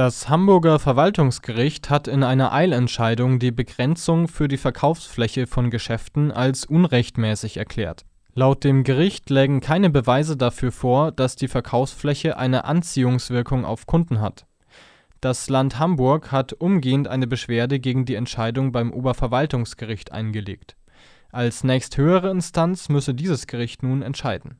Das Hamburger Verwaltungsgericht hat in einer Eilentscheidung die Begrenzung für die Verkaufsfläche von Geschäften als unrechtmäßig erklärt. Laut dem Gericht lägen keine Beweise dafür vor, dass die Verkaufsfläche eine Anziehungswirkung auf Kunden hat. Das Land Hamburg hat umgehend eine Beschwerde gegen die Entscheidung beim Oberverwaltungsgericht eingelegt. Als nächsthöhere Instanz müsse dieses Gericht nun entscheiden